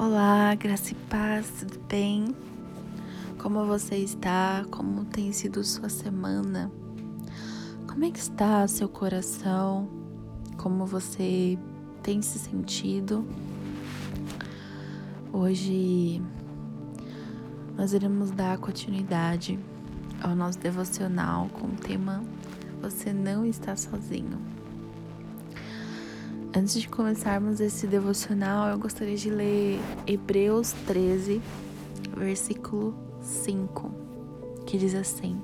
Olá, graça e paz, tudo bem? Como você está? Como tem sido sua semana? Como é que está seu coração? Como você tem se sentido? Hoje nós iremos dar continuidade ao nosso devocional com o tema Você não está sozinho. Antes de começarmos esse devocional, eu gostaria de ler Hebreus 13, versículo 5, que diz assim: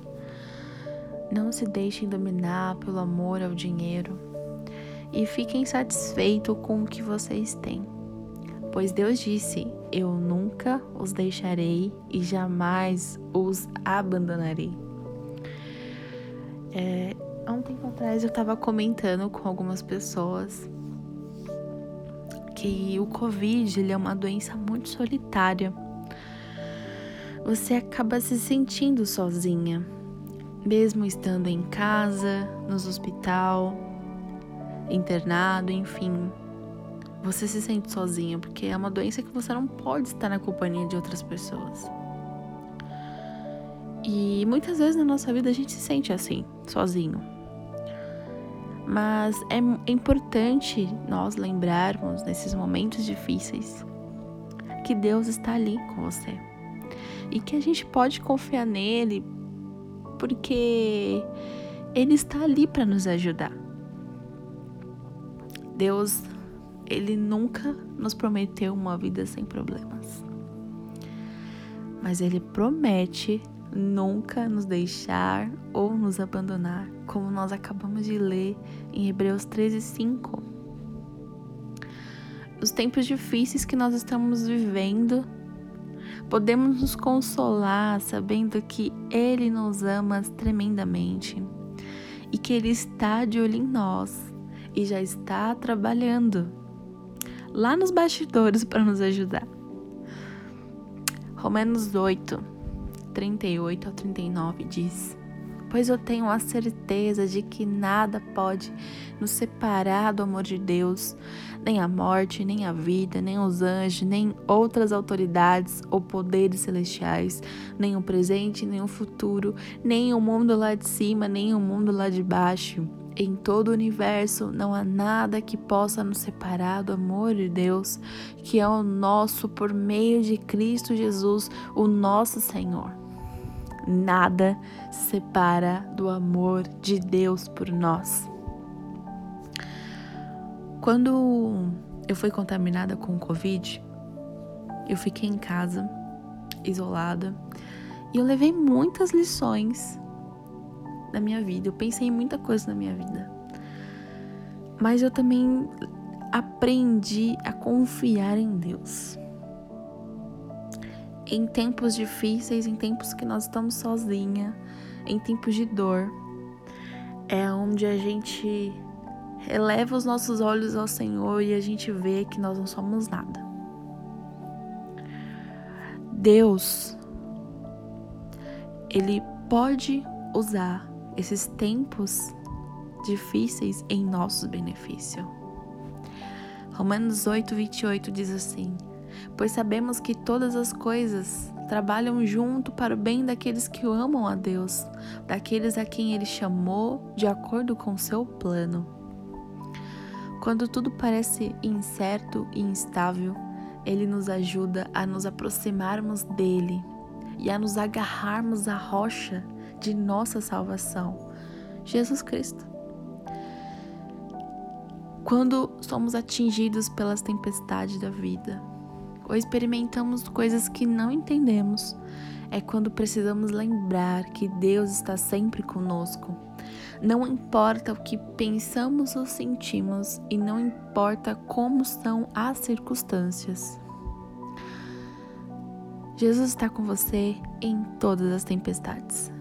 Não se deixem dominar pelo amor ao dinheiro e fiquem satisfeitos com o que vocês têm. Pois Deus disse: Eu nunca os deixarei e jamais os abandonarei. É, há um tempo atrás eu estava comentando com algumas pessoas que o Covid ele é uma doença muito solitária. Você acaba se sentindo sozinha, mesmo estando em casa, nos hospital, internado, enfim. Você se sente sozinha porque é uma doença que você não pode estar na companhia de outras pessoas. E muitas vezes na nossa vida a gente se sente assim, sozinho. Mas é importante nós lembrarmos nesses momentos difíceis que Deus está ali com você e que a gente pode confiar nele porque ele está ali para nos ajudar. Deus, ele nunca nos prometeu uma vida sem problemas. Mas ele promete nunca nos deixar ou nos abandonar, como nós acabamos de ler em Hebreus 13, 5. Os tempos difíceis que nós estamos vivendo, podemos nos consolar sabendo que Ele nos ama tremendamente e que Ele está de olho em nós e já está trabalhando lá nos bastidores para nos ajudar. Romanos 8, 38 ao 39 diz: Pois eu tenho a certeza de que nada pode nos separar do amor de Deus, nem a morte, nem a vida, nem os anjos, nem outras autoridades ou poderes celestiais, nem o presente, nem o futuro, nem o mundo lá de cima, nem o mundo lá de baixo. Em todo o universo não há nada que possa nos separar do amor de Deus, que é o nosso por meio de Cristo Jesus, o nosso Senhor nada separa do amor de Deus por nós. Quando eu fui contaminada com o Covid, eu fiquei em casa, isolada, e eu levei muitas lições na minha vida. Eu pensei em muita coisa na minha vida. Mas eu também aprendi a confiar em Deus em tempos difíceis, em tempos que nós estamos sozinha, em tempos de dor, é onde a gente eleva os nossos olhos ao Senhor e a gente vê que nós não somos nada. Deus, Ele pode usar esses tempos difíceis em nosso benefício. Romanos 8, 28 diz assim: pois sabemos que todas as coisas trabalham junto para o bem daqueles que amam a Deus, daqueles a quem Ele chamou de acordo com seu plano. Quando tudo parece incerto e instável, Ele nos ajuda a nos aproximarmos dele e a nos agarrarmos à rocha de nossa salvação, Jesus Cristo. Quando somos atingidos pelas tempestades da vida, ou experimentamos coisas que não entendemos, é quando precisamos lembrar que Deus está sempre conosco. Não importa o que pensamos ou sentimos e não importa como são as circunstâncias. Jesus está com você em todas as tempestades.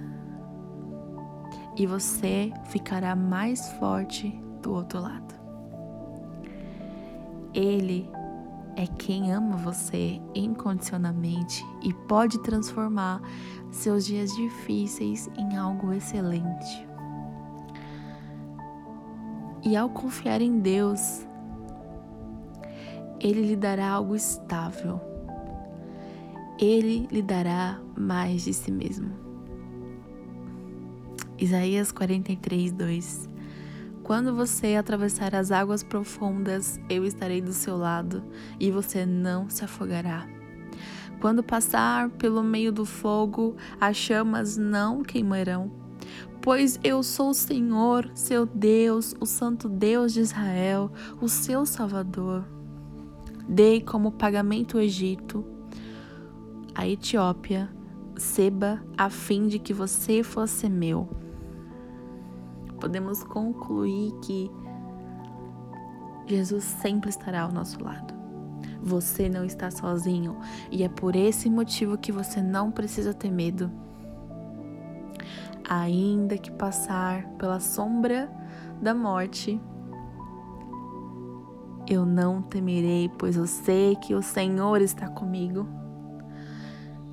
E você ficará mais forte do outro lado. Ele é quem ama você incondicionalmente e pode transformar seus dias difíceis em algo excelente. E ao confiar em Deus, Ele lhe dará algo estável. Ele lhe dará mais de si mesmo. Isaías 43, 2 Quando você atravessar as águas profundas, eu estarei do seu lado e você não se afogará. Quando passar pelo meio do fogo, as chamas não queimarão. Pois eu sou o Senhor, seu Deus, o Santo Deus de Israel, o seu Salvador. Dei como pagamento o Egito, a Etiópia, Seba, a fim de que você fosse meu. Podemos concluir que Jesus sempre estará ao nosso lado. Você não está sozinho e é por esse motivo que você não precisa ter medo. Ainda que passar pela sombra da morte, eu não temerei, pois eu sei que o Senhor está comigo.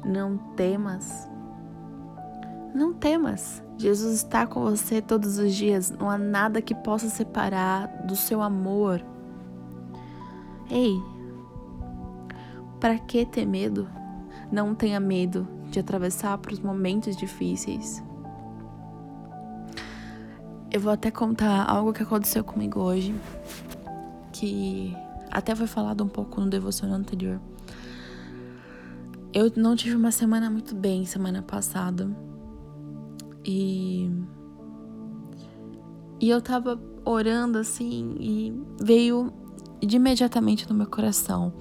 Não temas. Não temas. Jesus está com você todos os dias. Não há nada que possa separar do seu amor. Ei, para que ter medo? Não tenha medo de atravessar por momentos difíceis. Eu vou até contar algo que aconteceu comigo hoje, que até foi falado um pouco no devocional anterior. Eu não tive uma semana muito bem semana passada. E e eu tava orando assim e veio de imediatamente no meu coração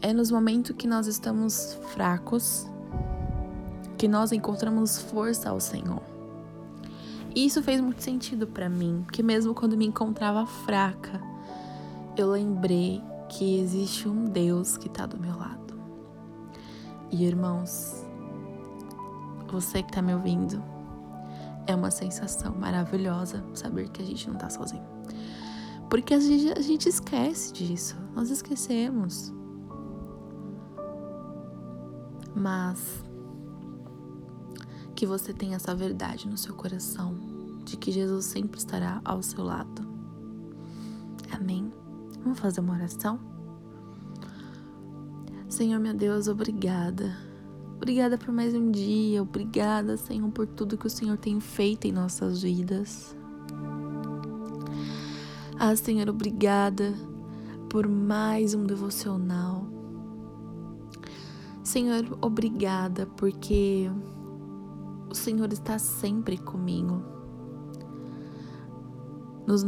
é nos momentos que nós estamos fracos que nós encontramos força ao Senhor. E isso fez muito sentido para mim, porque mesmo quando me encontrava fraca, eu lembrei que existe um Deus que está do meu lado. E irmãos, você que está me ouvindo, é uma sensação maravilhosa saber que a gente não está sozinho. Porque a gente, a gente esquece disso, nós esquecemos mas que você tenha essa verdade no seu coração de que Jesus sempre estará ao seu lado. Amém. Vamos fazer uma oração? Senhor, meu Deus, obrigada. Obrigada por mais um dia. Obrigada, Senhor, por tudo que o Senhor tem feito em nossas vidas. Ah, Senhor, obrigada por mais um devocional. Senhor, obrigada porque o Senhor está sempre comigo. Nos,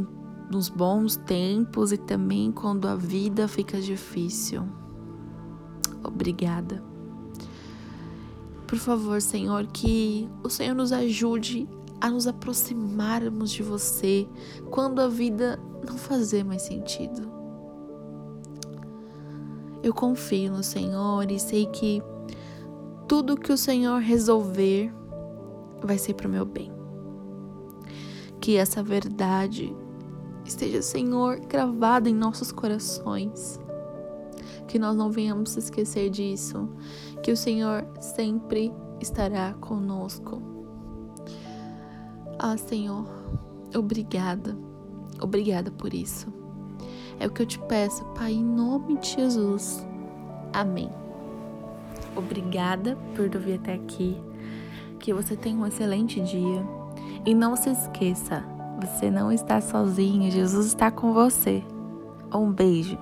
nos bons tempos e também quando a vida fica difícil. Obrigada. Por favor, Senhor, que o Senhor nos ajude a nos aproximarmos de você quando a vida não fazer mais sentido. Eu confio no Senhor e sei que tudo que o Senhor resolver vai ser para o meu bem. Que essa verdade esteja, Senhor, gravada em nossos corações. Que nós não venhamos esquecer disso. Que o Senhor sempre estará conosco. Ah, Senhor, obrigada. Obrigada por isso. É o que eu te peço, Pai, em nome de Jesus. Amém. Obrigada por ouvir até aqui. Que você tenha um excelente dia. E não se esqueça, você não está sozinho, Jesus está com você. Um beijo.